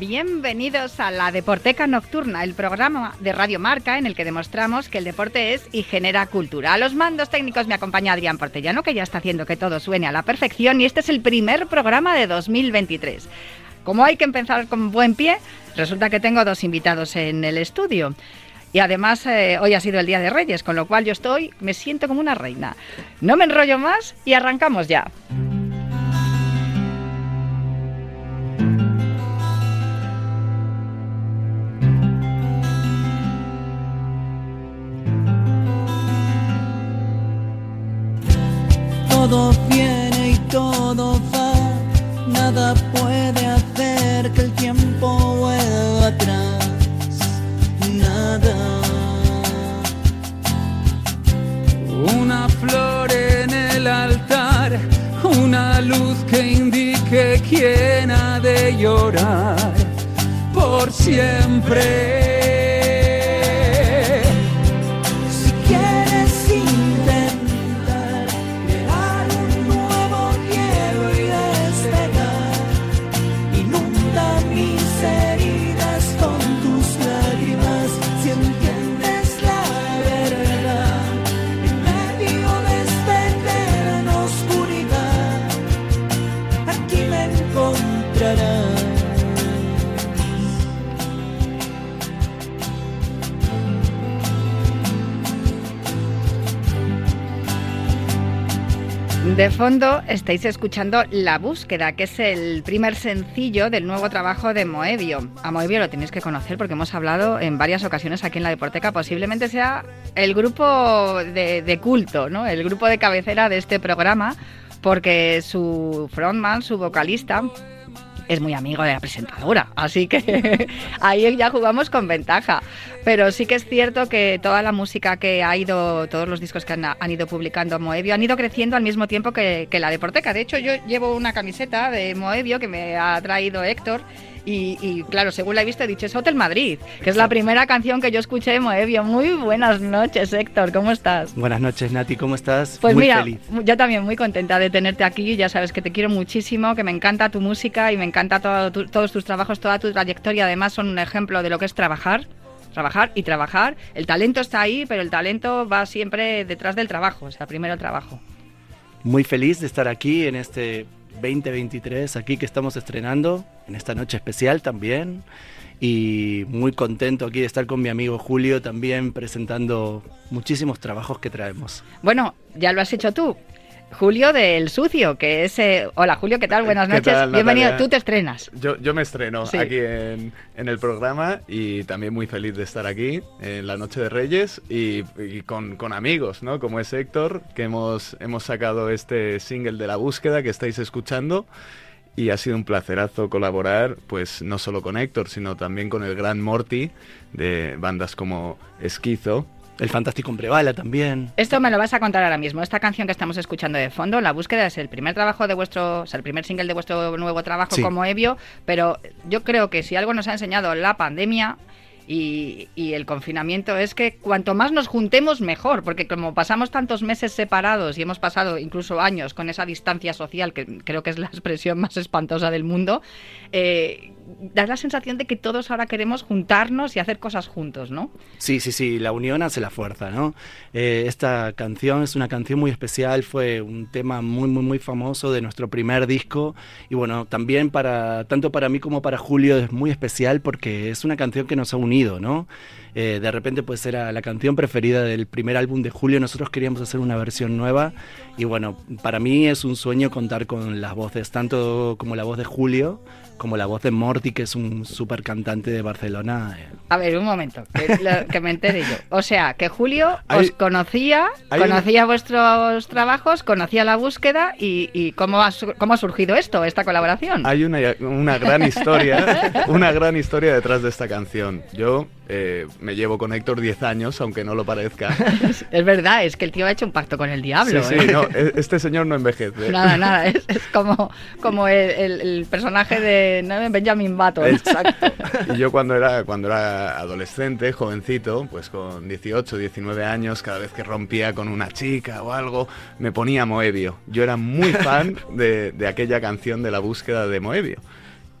Bienvenidos a la Deporteca Nocturna, el programa de Radio Marca en el que demostramos que el deporte es y genera cultura. A los mandos técnicos me acompaña Adrián Portellano, que ya está haciendo que todo suene a la perfección, y este es el primer programa de 2023. Como hay que empezar con buen pie, resulta que tengo dos invitados en el estudio. Y además eh, hoy ha sido el Día de Reyes, con lo cual yo estoy, me siento como una reina. No me enrollo más y arrancamos ya. Quién ha de llorar por siempre. De fondo estáis escuchando La Búsqueda, que es el primer sencillo del nuevo trabajo de Moebio. A Moebio lo tenéis que conocer porque hemos hablado en varias ocasiones aquí en la Deporteca. Posiblemente sea el grupo de, de culto, ¿no? el grupo de cabecera de este programa, porque su frontman, su vocalista, es muy amigo de la presentadora, así que ahí ya jugamos con ventaja. Pero sí que es cierto que toda la música que ha ido, todos los discos que han, ido publicando Moebio han ido creciendo al mismo tiempo que, que la Deporteca. De hecho, yo llevo una camiseta de Moebio que me ha traído Héctor y, claro, según la he visto, he dicho, es Hotel Madrid, que es la primera canción que yo escuché de Moebio. Muy buenas noches, Héctor, ¿cómo estás? Buenas noches, Nati, ¿cómo estás? Pues mira, yo también muy contenta de tenerte aquí. Ya sabes que te quiero muchísimo, que me encanta tu música y me encanta todos tus trabajos, toda tu trayectoria. Además, son un ejemplo de lo que es trabajar trabajar y trabajar. El talento está ahí, pero el talento va siempre detrás del trabajo, o sea, primero el trabajo. Muy feliz de estar aquí en este 2023 aquí que estamos estrenando, en esta noche especial también. Y muy contento aquí de estar con mi amigo Julio también presentando muchísimos trabajos que traemos. Bueno, ya lo has hecho tú. Julio del Sucio, que es... Eh, hola Julio, ¿qué tal? Buenas noches. Bienvenido, tú te estrenas. Yo, yo me estreno aquí en, en, el programa y también muy feliz de estar aquí en la Noche de Reyes y, con, con, amigos, ¿no? Como es Héctor, que hemos, hemos sacado este single de la búsqueda que estáis escuchando y ha sido un placerazo colaborar, pues no solo con Héctor, sino también con el gran Morty de bandas como Esquizo el Fantástico Bala también. Esto me lo vas a contar ahora mismo. Esta canción que estamos escuchando de fondo, La búsqueda, es el primer trabajo de vuestro, o sea, el primer single de vuestro nuevo trabajo como Evio, pero yo creo que si algo nos ha enseñado la pandemia y, y, el confinamiento es que cuanto más nos juntemos mejor, porque como pasamos tantos meses separados y hemos pasado incluso años con esa distancia social, que creo que es la expresión más espantosa del mundo, eh, da la sensación de que todos ahora queremos juntarnos y hacer cosas juntos, ¿no? Sí, sí, sí, la unión hace la fuerza, ¿no? Eh, esta canción es una canción muy especial, fue un tema muy, muy, muy famoso de nuestro primer disco y bueno, también para, tanto para mí como para Julio es muy especial porque es una canción que nos ha unido, ¿no? Eh, de repente pues era la canción preferida del primer álbum de Julio, nosotros queríamos hacer una versión nueva y bueno, para mí es un sueño contar con las voces, tanto como la voz de Julio, como la voz de Morty, que es un súper cantante de Barcelona. Eh. A ver, un momento, que, me entere yo. O sea, que Julio os conocía, conocía vuestros trabajos, conocía la búsqueda y, cómo, ha, cómo ha surgido esto, esta colaboración. Hay una, una gran historia, una gran historia detrás de esta canción. Yo eh, me llevo con Héctor 10 años, aunque no lo parezca. es verdad, es que el tío ha hecho un pacto con el diablo. Sí, ¿eh? sí, no, e- este señor no envejece. Nada, nada, es, es como, como el, el- el personaje de ¿no? Benjamin Button. Exacto. Y yo cuando era, cuando era adolescente, jovencito, pues con 18, 19 años, cada vez que rompía con una chica o algo, me ponía Moebio. Yo era muy fan de, de aquella canción de la búsqueda de Moebio.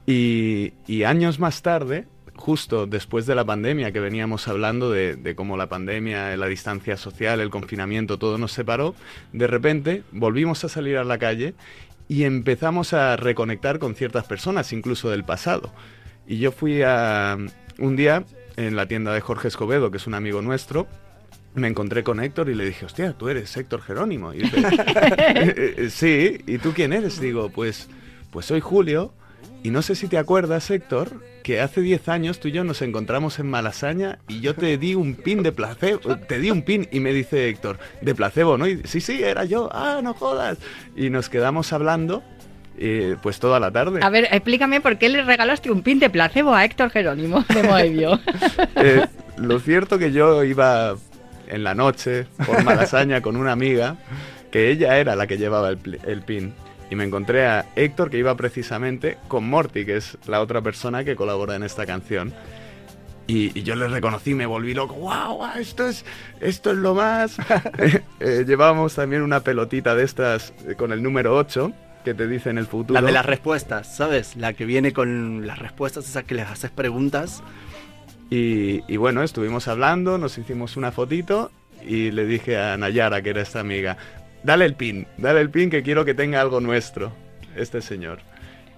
Y, y años más tarde, justo después de la pandemia, que veníamos hablando de, cómo la pandemia, la distancia social, el confinamiento, todo nos separó, de repente volvimos a salir a la calle y empezamos a reconectar con ciertas personas, incluso del pasado. Y yo fui a un día en la tienda de Jorge Escobedo, que es un amigo nuestro, me encontré con Héctor y le dije, hostia, tú eres Héctor Jerónimo. Y "Eh, eh, sí, ¿y tú quién eres? Digo, pues, pues soy Julio. Y no sé si te acuerdas, Héctor, que hace 10 años tú y yo nos encontramos en Malasaña y yo te di un pin de placebo, te di un pin y me dice Héctor, de placebo, ¿no? Y, sí, sí, era yo, ah, no jodas. Y nos quedamos hablando, eh, pues toda la tarde. A ver, explícame por qué le regalaste un pin de placebo a Héctor Jerónimo de Moebio. Eh, lo cierto que yo iba en la noche por Malasaña con una amiga, que ella era la que llevaba el pin. Y me encontré a Héctor, que iba precisamente con Morty, que es la otra persona que colabora en esta canción. Y, y yo le reconocí, me volví loco. ¡Wow! wow, esto, es, esto es lo más! Eh, eh, llevábamos también una pelotita de estas eh, con el número 8, que te dice en el futuro. La de las respuestas, ¿sabes? La que viene con las respuestas, esas que les haces preguntas. Y, y bueno, estuvimos hablando, nos hicimos una fotito y le dije a Nayara, que era esta amiga, dale el pin, dale el pin que quiero que tenga algo nuestro, este señor.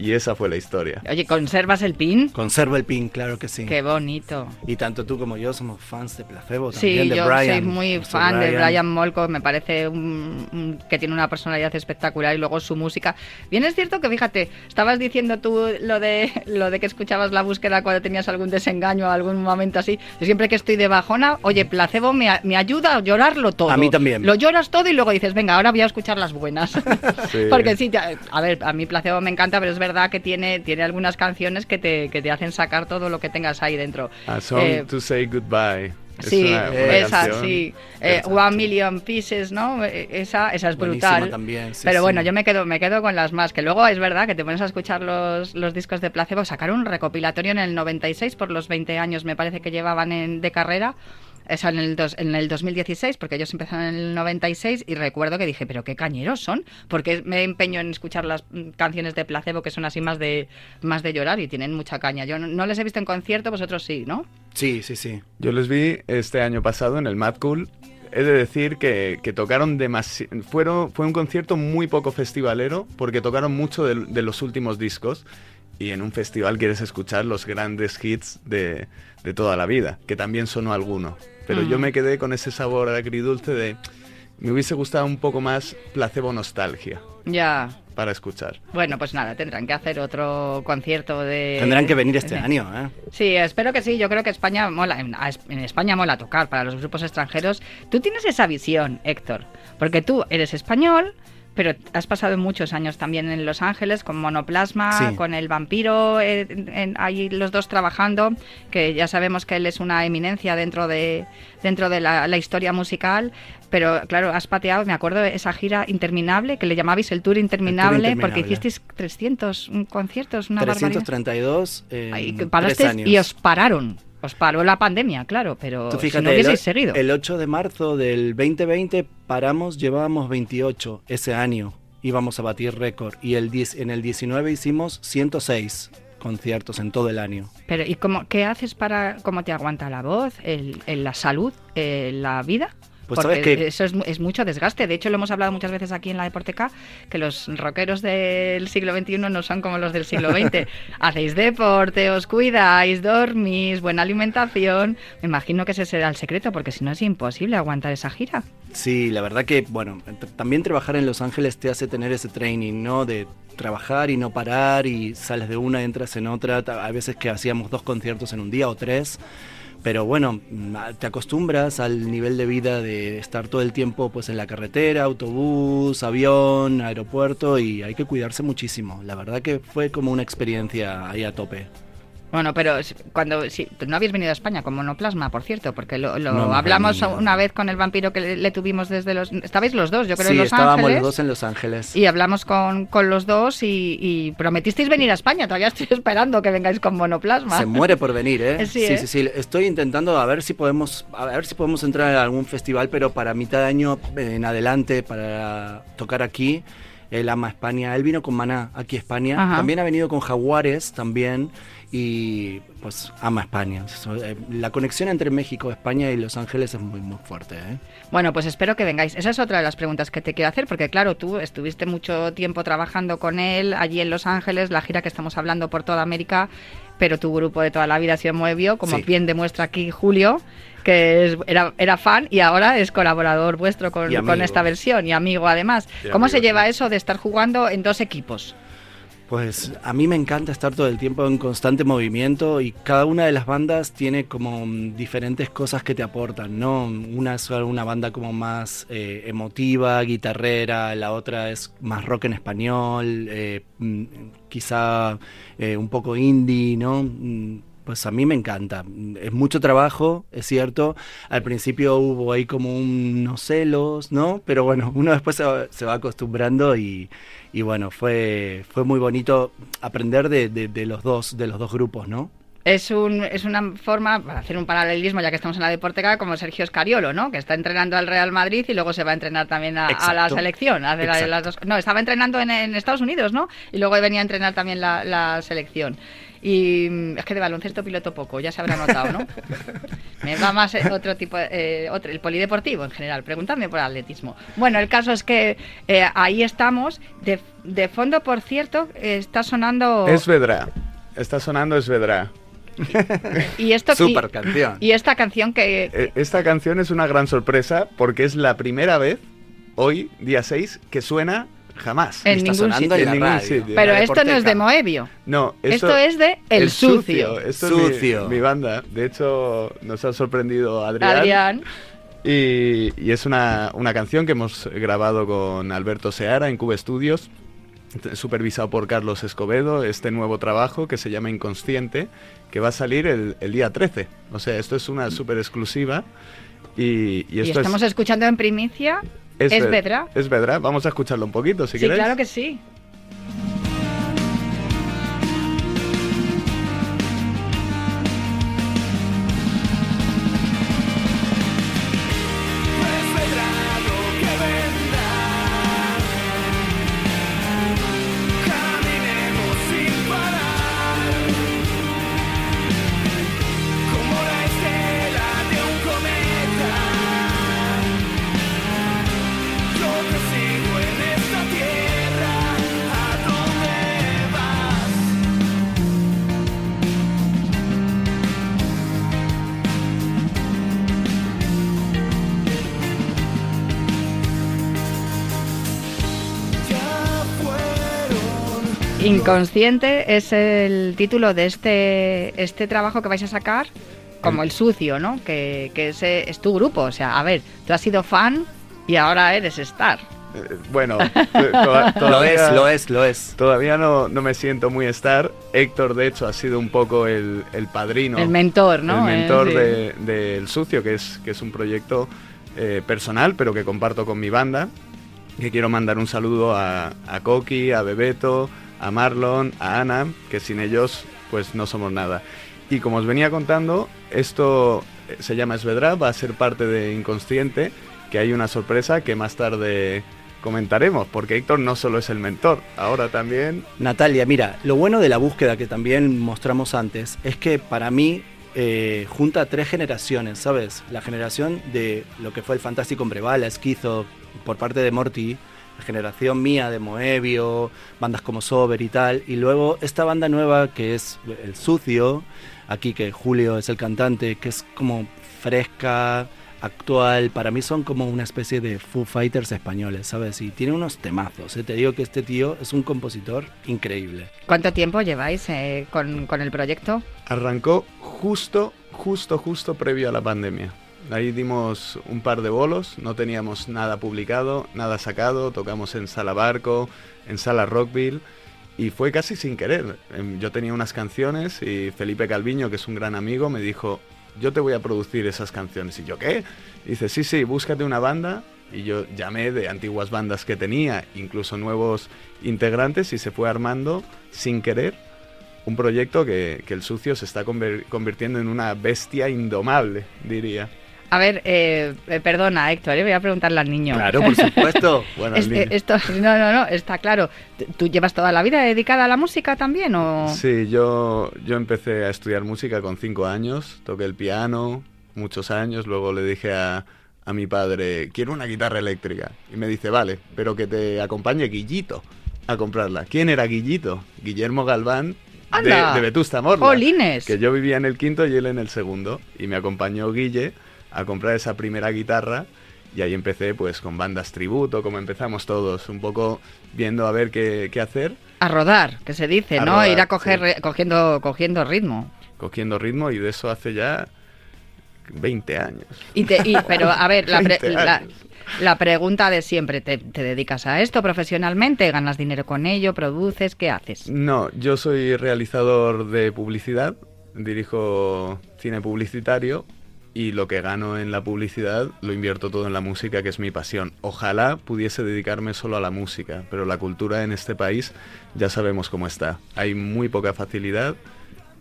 Y esa fue la historia. Oye, ¿conservas el pin? Conserva el pin, claro que sí. Qué bonito. Y tanto tú como yo somos fans de Placebo Sí, también, de yo Brian. soy muy fan de Brian Molko, me parece un- un- que tiene una personalidad espectacular y luego su música. Bien es cierto que fíjate, estabas diciendo tú lo de lo de que escuchabas la búsqueda cuando tenías algún desengaño o algún momento así. Yo siempre que estoy de bajona, oye, placebo me, me ayuda a llorarlo todo. A mí también. Lo lloras todo y luego dices, venga, ahora voy a escuchar las buenas. Sí. Porque sí, a ver, a mí placebo me encanta, pero es verdad que tiene, tiene algunas canciones que te, que te hacen sacar todo lo que tengas ahí dentro. A Song Eh, to Say Goodbye. Es Sí, una- una esa, sí. Eh. One Million Pieces, ¿no? Eh, Esa, esa es brutal. también, sí, Pero sí. bueno, yo me quedo, me quedo con las más. Que luego es verdad que te pones a escuchar los, los discos de Placebo. Sacaron un recopilatorio en el 96 por los 20 años, me parece que llevaban en- de carrera. Eso en el, dos- en el 2016, porque ellos empezaron en el 96 y recuerdo que dije, pero qué cañeros son, porque me empeño en escuchar las canciones de Placebo que son así más de más de llorar y tienen mucha caña. Yo no, no les he visto en concierto, vosotros sí, ¿no? Sí, sí, sí. Yo les vi este año pasado en el Mad Cool. He de decir que, que tocaron demasiado. Fueron, fue un concierto muy poco festivalero porque tocaron mucho de, de los últimos discos. Y en un festival quieres escuchar los grandes hits de, de toda la vida, que también sonó alguno. Pero yo Mm. me quedé con ese sabor agridulce de. Me hubiese gustado un poco más placebo nostalgia Ya, para escuchar. Bueno, pues nada, tendrán que hacer otro concierto de... Tendrán que venir este año, ¿eh? Sí, espero que sí. Yo creo que España mola. En España mola tocar para los grupos extranjeros. Tú tienes esa visión, Héctor, porque tú eres español, pero has pasado muchos años también en Los Ángeles con Monoplasma, Sí. con El Vampiro, eh, en- ahí los dos trabajando, que ya sabemos que él es una eminencia dentro de dentro de la, la historia musical. Pero claro, has pateado, me acuerdo esa gira interminable que le llamabais el Tour Interminable, porque Interminable. hicisteis 300 conciertos, una barbaridad. 332 en Ay, que tres parasteis años. y os pararon. Os paró la pandemia, claro, pero Tú si fíjate, no hubieseis el, seguido. el 8 de marzo del 2020 paramos, llevábamos 28 ese año, íbamos a batir récord. Y el 10 en el 19 hicimos 106 conciertos en todo el año. Pero ¿y cómo, qué haces para cómo te aguanta la voz, el, el- la salud, eh, la vida? Pues Porque sabes que eso es, es mucho desgaste. De hecho, lo hemos hablado muchas veces aquí en la Deporteca, que los rockeros del siglo XXI no son como los del siglo XX. Hacéis deporte, os cuidáis, dormís, buena alimentación. Me imagino que ese será el secreto, porque si no es imposible aguantar esa gira. Sí, la verdad que, bueno, también trabajar en Los Ángeles te hace tener ese training, ¿no? De trabajar y no parar y sales de una, entras en otra. Hay veces que hacíamos dos conciertos en un día o tres. Pero bueno, mm, te acostumbras al nivel de vida de estar todo el tiempo pues en la carretera, autobús, avión, aeropuerto y hay que cuidarse muchísimo. La verdad que fue como una experiencia ahí a tope. Bueno, pero cuando sí, no habéis venido a España con monoplasma, por cierto, porque lo, lo No hablamos venido. una vez con el vampiro que le, le tuvimos desde los... Estabais los dos, yo creo, sí, en Los estábamos Ángeles. los dos en Los Ángeles. Y hablamos con, con los dos y, y prometisteis venir a España. Todavía estoy esperando que vengáis con monoplasma. Se muere por venir, ¿eh? Sí, ¿eh? sí, sí. Estoy intentando a ver si podemos, a ver si podemos entrar a algún festival, pero para mitad de año en adelante para tocar aquí. Él ama España. Él vino con Maná aquí a España. Ajá. También ha venido con Jaguares también y pues ama España. La conexión entre México, España y Los Ángeles es muy muy fuerte, ¿eh? Bueno, pues espero que vengáis. Esa es otra de las preguntas que te quiero hacer, porque claro, tú estuviste mucho tiempo trabajando con él allí en Los Ángeles, la gira que estamos hablando por toda América, pero tu grupo de toda la vida ha sido como Sí. bien demuestra aquí Julio, que es- era, era fan y ahora es colaborador vuestro con, esta versión y amigo además. Y ¿Cómo se lleva sí. eso de estar jugando en dos equipos? Pues a mí me encanta estar todo el tiempo en constante movimiento y cada una de las bandas tiene como mm, diferentes cosas que te aportan, ¿no? Una es una banda como más eh, emotiva, guitarrera, la otra es más rock en español, eh, mm, quizá eh, un poco indie, ¿no? Pues a mí me encanta. Es mucho trabajo, es cierto. Al principio hubo ahí como unos celos, ¿no? Pero bueno, uno después se va, se va acostumbrando y, y bueno, fue, fue muy bonito aprender de, de- de los dos, de los dos grupos, ¿no? Es, un, es una forma, para hacer un paralelismo, ya que estamos en la Deporteca, como Sergio Escariolo, ¿no? Que está entrenando al Real Madrid y luego se va a entrenar también a, a la selección. hace la- Exacto. las dos- no, estaba entrenando en, en Estados Unidos, ¿no? Y luego venía a entrenar también la, la selección. Y mm, es que de baloncesto piloto poco, ya se habrá notado, ¿no? Me va más eh, otro tipo, eh, otro, el polideportivo en general. Preguntadme por atletismo. Bueno, el caso es que eh, ahí estamos. De, de fondo, por cierto, eh, está sonando... Es Vedrá. Está sonando Es Vedrá. Y esto y- Super canción. Y esta canción que... Eh, Esta canción es una gran sorpresa porque es la primera vez, hoy, día 6, que suena jamás. En Está ningún sonando sitio. en ningún radio. sitio. Pero esto no es de. Moebio. No, Esto es de El Sucio. Esto es mi- Sucio. Mi, banda. De hecho, nos ha sorprendido Adrián. Adrián. Y, y es una, una canción que hemos grabado con Alberto Seara en Cube Studios, supervisado por Carlos Escobedo, este nuevo trabajo que se llama Inconsciente, que va a salir el, el día 13. O sea, esto es una súper exclusiva. Y, y estamos es, escuchando en primicia. Es Ved- Vedra. Es Vedra. Vamos a escucharlo un poquito, si Sí, queréis. claro que sí. Inconsciente es el título de este, este trabajo que vais a sacar, como el sucio, ¿no? Que, que ese es tu grupo. O sea, a ver, tú has sido fan y ahora eres star. Eh, bueno, to- toda- Lo todavía- es, lo es, lo es. Todavía no, no me siento muy star. Héctor, de hecho, ha sido un poco el, el padrino. El mentor, ¿no? El Eh, mentor sí. de- del Sucio, que es, que es un proyecto eh, personal, pero que comparto con mi banda. Que quiero mandar un saludo a, a Coqui, a Bebeto, a Marlon, a Ana, que sin ellos pues no somos nada. Y como os venía contando, esto eh, se llama Esvedra, va a ser parte de Inconsciente, que hay una sorpresa que más tarde comentaremos, porque Héctor no solo es el mentor, ahora también Natalia, mira, lo bueno de la búsqueda que también mostramos antes es que para mí eh, junta tres generaciones, ¿sabes? La generación de lo que fue el fantástico Breval, Esquizo, por parte de Morty, la generación mía de Moebio, bandas como Sober y tal, y luego esta banda nueva que es El Sucio, aquí que Julio es el cantante, que es como fresca, actual, para mí son como una especie de Foo Fighters españoles, ¿sabes? Y tiene unos temazos, ¿eh? te digo que este tío es un compositor increíble. ¿Cuánto tiempo lleváis eh, con, con el proyecto? Arrancó justo, justo, justo previo a la pandemia. Ahí dimos un par de bolos, no teníamos nada publicado, nada sacado, tocamos en Sala Barco, en Sala Rockville y fue casi sin querer. Em, Yo tenía unas canciones y Felipe Calviño, que es un gran amigo, me dijo, yo te voy a producir esas canciones. Y yo, ¿qué? dice, sí, sí, búscate una banda. Y yo llamé de antiguas bandas que tenía, incluso nuevos integrantes, y se fue armando sin querer un proyecto que, que el sucio se está convirtiendo en una bestia indomable, diría. A ver, eh, eh, perdona, Héctor, eh, voy a preguntarle al niño. Claro, por supuesto. Bueno, Es- esto, no, no, no, está claro. ¿Tú- ¿Tú llevas toda la vida dedicada a la música también o...? Sí, yo, yo empecé a estudiar música con cinco años, toqué el piano muchos años, luego le dije a, a mi padre, quiero una guitarra eléctrica. Y me dice, vale, pero que te acompañe Guillito a comprarla. ¿Quién era Guillito? Guillermo Galván de, de Vetusta Morla. Que yo vivía en el quinto y él en el segundo. Y me acompañó Guille a comprar esa primera guitarra. Y ahí empecé pues con bandas tributo, como empezamos todos, un poco viendo a ver qué, qué hacer, A rodar, que se dice, A ¿no? rodar, Ir a coger, sí. cogiendo, cogiendo ritmo. cogiendo ritmo y de eso hace ya 20 años. Y te- y- pero, a ver, la, pre- 20 la- años. la pregunta de siempre, ¿te, te dedicas a esto profesionalmente? ¿Ganas dinero con ello? ¿Produces? ¿Qué haces? No, yo soy realizador de publicidad, dirijo cine publicitario y lo que gano en la publicidad lo invierto todo en la música, que es mi pasión. Ojalá pudiese dedicarme solo a la música, pero la cultura en este país ya sabemos cómo está. Hay muy poca facilidad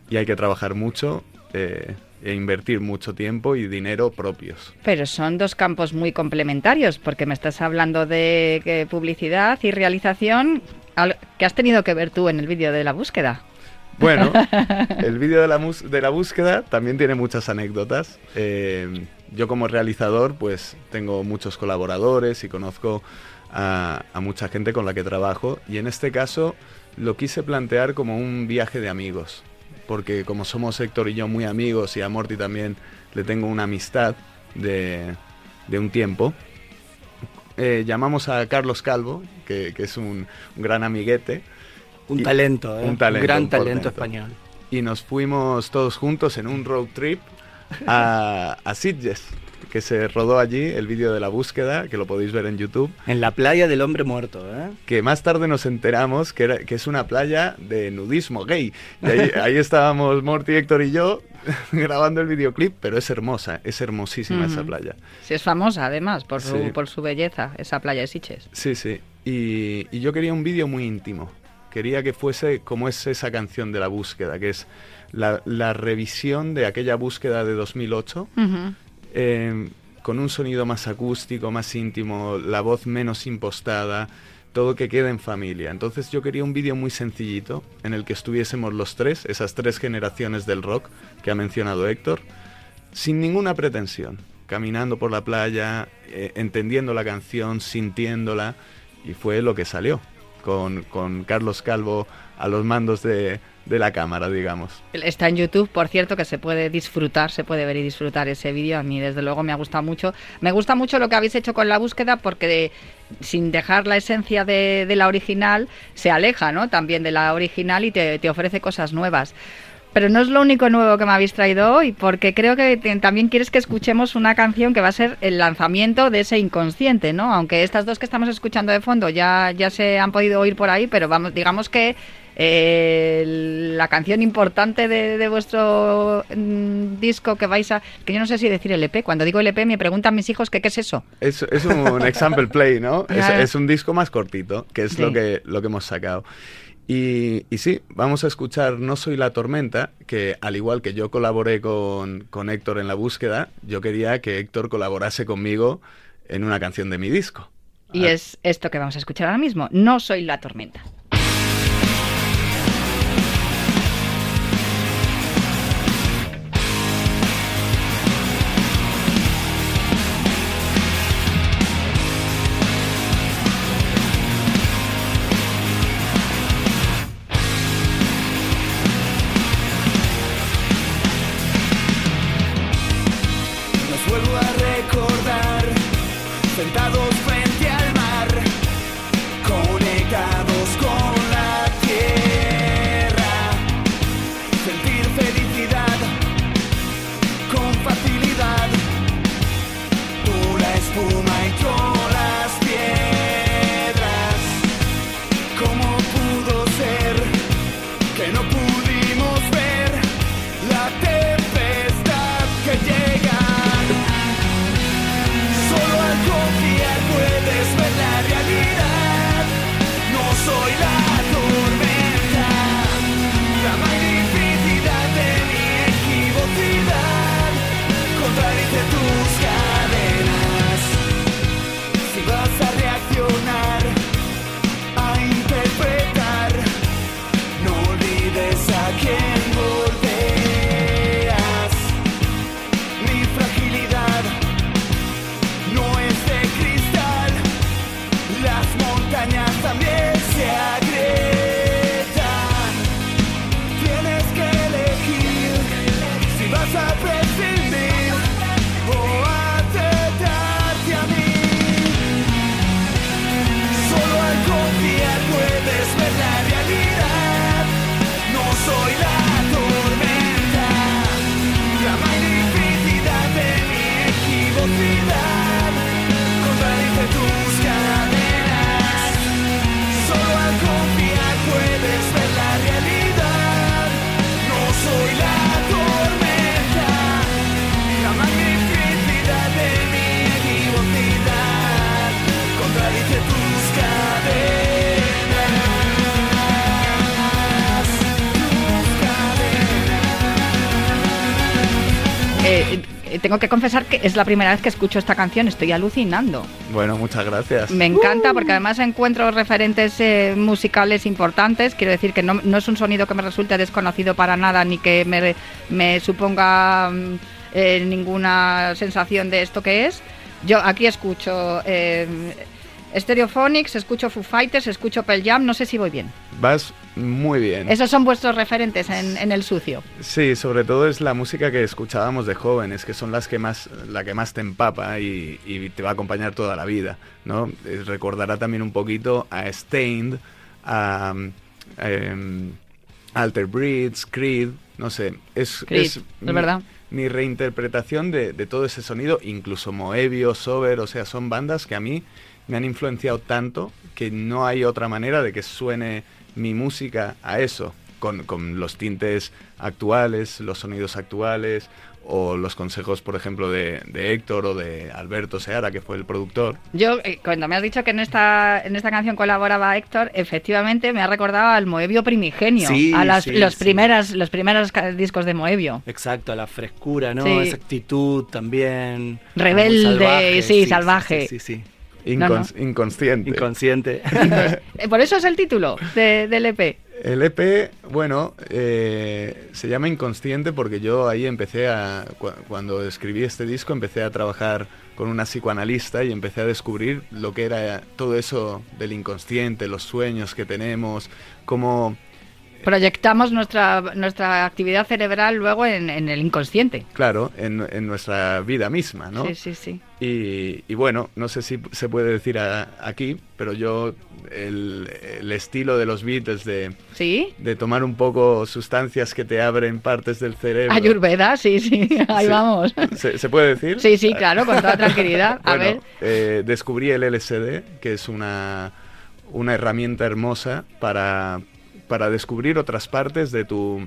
y hay que trabajar mucho eh, e invertir mucho tiempo y dinero propios. Pero son dos campos muy complementarios, porque me estás hablando de que publicidad y realización, al- que has tenido que ver tú en el vídeo de la búsqueda. Bueno, el vídeo de, la de la búsqueda también tiene muchas anécdotas. Eh, yo como realizador pues tengo muchos colaboradores y conozco a, a mucha gente con la que trabajo y en este caso lo quise plantear como un viaje de amigos. Porque como somos Héctor y yo muy amigos y a Morty también le tengo una amistad de, de un tiempo, eh, llamamos a Carlos Calvo, que, que es un, un gran amiguete, Un Y- talento, ¿eh? un talento, gran un talento portento. español. y nos fuimos todos juntos en un road trip a, a Sitges, que se rodó allí el vídeo de la búsqueda, que lo podéis ver en YouTube, En la playa del hombre muerto, ¿eh? que más tarde nos enteramos que, era, que es una playa de nudismo gay. Y ahí, ahí estábamos Morty, Héctor y yo grabando el videoclip, pero es hermosa, es hermosísima esa playa. Si es famosa, además, por su, Sí. por su belleza, esa playa de Siches. Sí, sí. Y, y yo quería un vídeo muy íntimo. Quería que fuese como es esa canción de la búsqueda, que es la, la revisión de aquella búsqueda de 2008, Ujú. eh, con un sonido más acústico, más íntimo, la voz menos impostada, todo que quede en familia. Entonces yo quería un vídeo muy sencillito en el que estuviésemos los tres, esas tres generaciones del rock que ha mencionado Héctor, sin ninguna pretensión, caminando por la playa, eh, entendiendo la canción, sintiéndola, y fue lo que salió, con, con Carlos Calvo a los mandos de, la cámara, digamos. Está en YouTube, por cierto, que se puede disfrutar, se puede ver y disfrutar ese vídeo. A mí, desde luego, me ha gustado mucho. Me gusta mucho lo que habéis hecho con la búsqueda porque sin dejar la esencia de, la original, se aleja ¿no? también de la original y te ofrece cosas nuevas. Pero no es lo único nuevo que me habéis traído hoy, porque creo que te- también quieres que escuchemos una canción que va a ser el lanzamiento de ese inconsciente, ¿no? Aunque estas dos que estamos escuchando de fondo ya, ya se han podido oír por ahí, pero vamos, digamos que eh, la canción importante de, de vuestro mm, disco que vais a... que yo no sé si decir LP, cuando digo LP me preguntan mis hijos que qué es eso. Es, es un example play, ¿no? Es, un disco más cortito, que es Sí. lo, que, lo que hemos sacado. Y, y sí, vamos a escuchar No Soy la Tormenta, que al igual que yo colaboré con, con Héctor en la búsqueda, yo quería que Héctor colaborase conmigo en una canción de mi disco. Y Ah, es esto que vamos a escuchar ahora mismo, No soy la tormenta. Tengo que confesar que es la primera vez que escucho esta canción, estoy alucinando. Bueno, muchas gracias. Me encanta porque además encuentro referentes eh, musicales importantes. Quiero decir que no, no es un sonido que me resulte desconocido para nada ni que me, me suponga mm, eh, ninguna sensación de esto que es. Yo aquí escucho eh, Stereophonics, escucho Foo Fighters, escucho Pearl Jam, no sé si voy bien. Vas muy bien. Esos son vuestros referentes en, en el sucio. Sí, sobre todo es la música que escuchábamos de jóvenes, que son las que más, la que más te empapa y, y te va a acompañar toda la vida, ¿no? Eh, Recordará también un poquito a Stained, a em, Alter Breeds, Creed, no sé, es, Creed, es es mi- verdad. mi reinterpretación de, de todo ese sonido, incluso Moebio, Sober, o sea, son bandas que a mí me han influenciado tanto que no hay otra manera de que suene mi música a eso, con, con los tintes actuales, los sonidos actuales, o los consejos, por ejemplo, de, de Héctor o de Alberto Seara, que fue el productor. Yo, eh, cuando me has dicho que en esta, en esta canción colaboraba Héctor, efectivamente me ha recordado al Moebio primigenio, Sí, a las, sí, los, sí. primeras, los primeros discos de Moebio. Exacto, la frescura, ¿no? Sí. Esa actitud también. Rebelde, muy sí, salvaje. Sí, sí, Inconsciente. Inconsciente. Por eso es el título de- del EP. El EP, bueno, eh, se llama Inconsciente porque yo ahí empecé a, cu- cuando escribí este disco, empecé a trabajar con una psicoanalista y empecé a descubrir lo que era todo eso del inconsciente, los sueños que tenemos, cómo, Proyectamos nuestra, nuestra actividad cerebral luego en, en el inconsciente. claro, en, en nuestra vida misma, ¿no? Sí, sí, sí. Y, y bueno, no sé si se puede decir a- aquí, pero yo el, el estilo de los Beatles de, ¿Sí? de tomar un poco sustancias que te abren partes del cerebro. Ayurveda, sí, sí, ahí Sí. vamos. ¿Se, se puede decir? Sí, sí, claro, con toda tranquilidad. A Bueno, ver, eh, descubrí el LSD, que es una, una herramienta hermosa para, para descubrir otras partes de tu,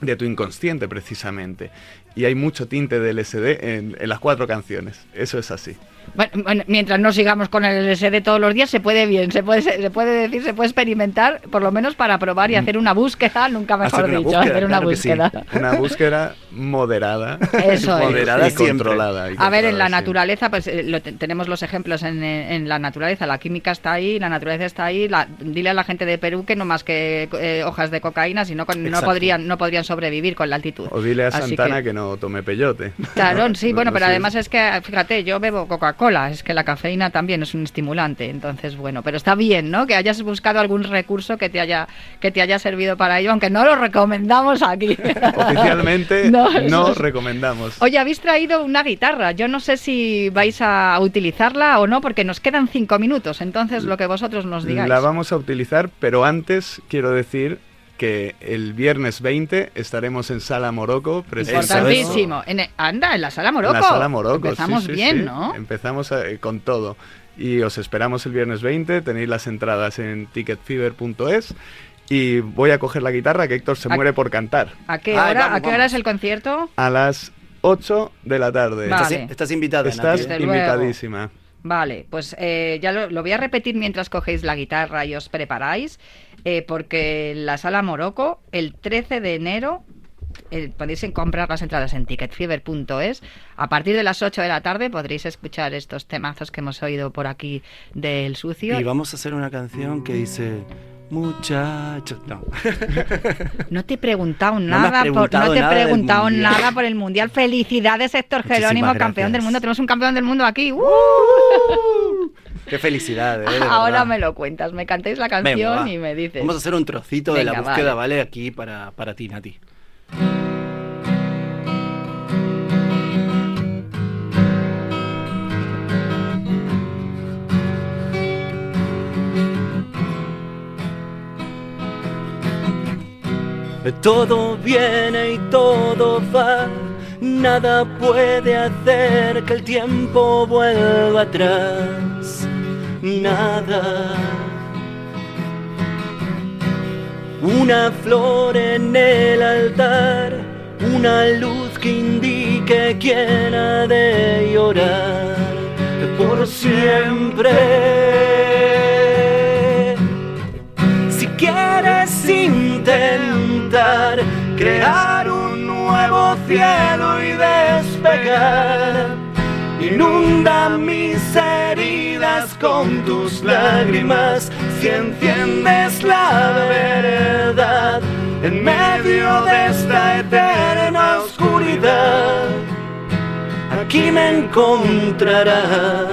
de tu inconsciente, precisamente. Y hay mucho tinte de LSD en, en las cuatro canciones. Eso es así. bueno, bueno, mientras no sigamos con el LSD todos los días, se puede bien, se puede, se puede decir, se puede experimentar, por lo menos para probar y hacer una búsqueda, nunca mejor Hacer dicho, búsqueda, hacer una claro que sí. búsqueda. Una búsqueda moderada. Eso es. Moderada y controlada. y A ver, en la naturaleza, pues eh, lo tenemos los ejemplos en, eh, en la naturaleza. La química está ahí, la naturaleza está ahí. la- dile a la gente de Perú que no más que eh, hojas de cocaína, sino con- no podrían, no podrían sobrevivir con la altitud. O dile a Así Santana que- que... no tome peyote. Claro, sí, No- bueno, no pero además es que, fíjate, yo bebo Coca-Cola, es que la cafeína también es un estimulante, entonces, bueno, pero está bien, ¿no? Que hayas buscado algún recurso que te haya, que te haya servido para ello, aunque no lo recomendamos aquí. Oficialmente No, no, es- recomendamos. Oye, habéis traído una guitarra. Yo no sé si vais a utilizarla o no, porque nos quedan cinco minutos. Entonces, lo que vosotros nos digáis. La vamos a utilizar, pero antes quiero decir que el viernes 20 estaremos en Sala Morocco. presentando- Importantísimo. En e- anda, en la sala Morocco. En la Sala Morocco. Empezamos sí, sí, bien, sí. ¿no? Empezamos eh, con todo. Y os esperamos el viernes 20. Tenéis las entradas en ticketfever.es. Y voy a coger la guitarra que Héctor se ¿A- muere por cantar. ¿A qué Ay, hora, vamos, ¿a qué hora es el concierto? A las 8 de la tarde. Vale. Estás, estás invitada. Estás luego. invitadísima. Vale, pues eh, ya lo, lo voy a repetir mientras cogéis la guitarra y os preparáis, eh, porque la sala Morocco, el 13 de enero, eh, podéis comprar las entradas en ticketfever.es. A partir de las 8 de la tarde podréis escuchar estos temazos que hemos oído por aquí del sucio. Y vamos a hacer una canción que dice. Muchachos. No. No te he preguntado nada, por, preguntado no te he nada del preguntado Mundial. nada por el mundial. Felicidades, Héctor Jerónimo, Muchísimas campeón del mundo. Tenemos un campeón del mundo aquí. ¡Uh! Qué felicidad, eh, de Ahora verdad. me lo cuentas, me cantéis la canción y me dices. Vamos a hacer un trocito de la búsqueda, vale. ¿vale? Aquí para, para ti, Nati. Todo viene y todo va, nada puede hacer que el tiempo vuelva atrás, nada. Una flor en el altar, una luz que indique quién ha de llorar por siempre. Si quieres intentar crear un nuevo cielo y despegar. Inunda mis con tus lágrimas si enciendes la verdad en medio de esta eterna oscuridad. Aquí me encontrarás.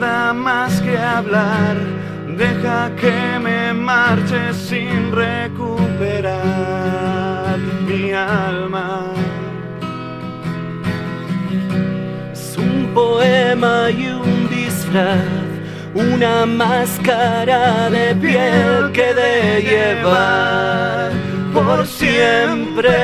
Queda más que hablar, deja que me marche sin recuperar mi alma. Es un poema y un disfraz, una máscara de piel que de llevar por siempre.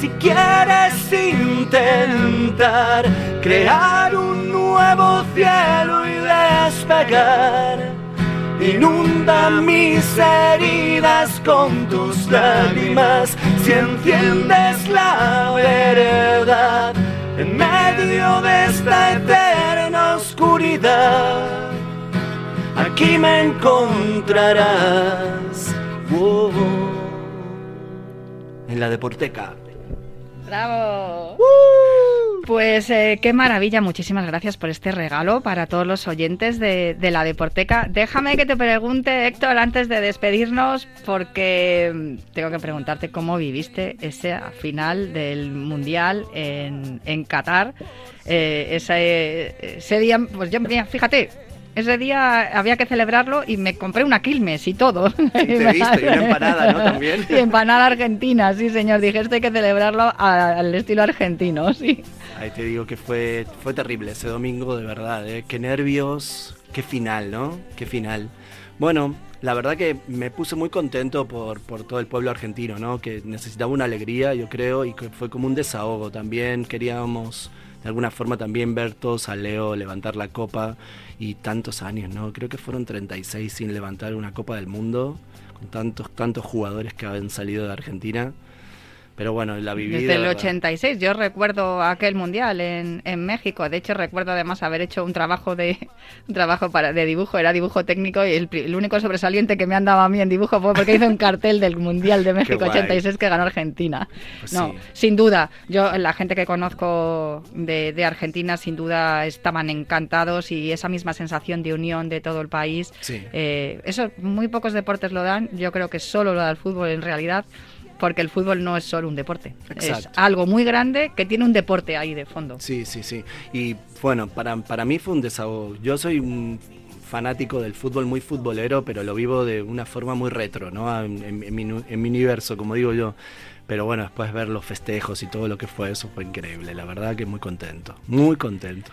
Si quieres intentar crear un nuevo cielo y despegar, inunda mis heridas con tus lágrimas si enciendes la verdad en medio de esta eterna oscuridad. Aquí me encontrarás. Wow. En la deporteca. ¡Bravo! Pues eh, qué maravilla, muchísimas gracias por este regalo para todos los oyentes de, la Deporteca. Déjame que te pregunte, Héctor, antes de despedirnos, porque mm, tengo que preguntarte cómo viviste ese final del Mundial en, Qatar. Eh, ese, ese, día, pues yo, fíjate, ese día había que celebrarlo y me compré una Quilmes y todo. Sí, te viste, y una empanada, ¿no? También. Y empanada argentina, sí, señor. Dije, esto hay que celebrarlo al estilo argentino, sí. Ahí te digo que fue, fue terrible ese domingo, de verdad. ¿eh? Qué nervios, qué final, ¿no? Qué final. Bueno, la verdad que me puse muy contento por, por todo el pueblo argentino, ¿no? Que necesitaba una alegría, yo creo, y que fue como un desahogo también. Queríamos de alguna forma también ver todos a Leo levantar la copa y tantos años, ¿no? Creo que fueron 36 sin levantar una Copa del Mundo, con tantos, tantos jugadores que habían salido de Argentina. Pero bueno, la viví. Desde el 86, yo recuerdo aquel mundial en, en, México. De hecho, recuerdo además haber hecho un trabajo de un trabajo para, de dibujo, era dibujo técnico, y el, el, único sobresaliente que me han dado a mí en dibujo fue porque hice un cartel del Mundial de México 86 que ganó Argentina. Pues no, sí. sin duda. Yo, la gente que conozco de, de, Argentina, sin duda estaban encantados y esa misma sensación de unión de todo el país. Sí. Eh, eso muy pocos deportes lo dan. Yo creo que solo lo da el fútbol en realidad porque el fútbol no es solo un deporte. Exacto. Es algo muy grande que tiene un deporte ahí de fondo. Sí, sí, sí. Y bueno, para, para mí fue un desahogo. Yo soy un fanático del fútbol muy futbolero, pero lo vivo de una forma muy retro, ¿no? En, en, en, mi, en mi universo, como digo yo. Pero bueno, después ver los festejos y todo lo que fue eso fue increíble. La verdad que muy contento, muy contento.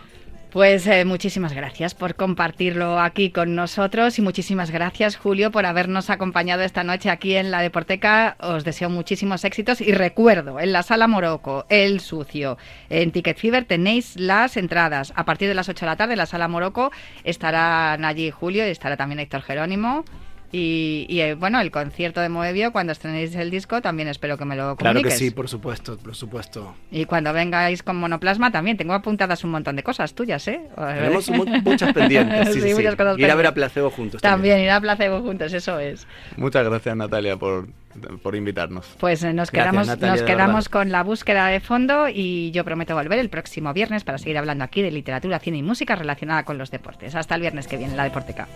Pues eh, muchísimas gracias por compartirlo aquí con nosotros y muchísimas gracias Julio por habernos acompañado esta noche aquí en la Deporteca. Os deseo muchísimos éxitos y recuerdo, en la Sala Morocco, El Sucio, en Ticket Fever tenéis las entradas. A partir de las 8 de la tarde en la Sala Morocco estarán allí Julio y estará también Héctor Jerónimo. Y, y eh, bueno, el concierto de Moebio, cuando estrenéis el disco, también espero que me lo comuniques. Claro que sí, por supuesto, por supuesto. Y cuando vengáis con Monoplasma también, tengo apuntadas un montón de cosas tuyas, ¿eh? Tenemos muchas pendientes, sí, sí, sí. Muchas cosas ir a ver a Placebo juntos. También, también, ir a Placebo juntos, eso es. Muchas gracias, Natalia, por, por invitarnos. Pues eh, nos gracias, quedamos, Natalia, nos quedamos con la búsqueda de fondo y yo prometo volver el próximo viernes para seguir hablando aquí de literatura, cine y música relacionada con los deportes. Hasta el viernes que viene, la Deporteca.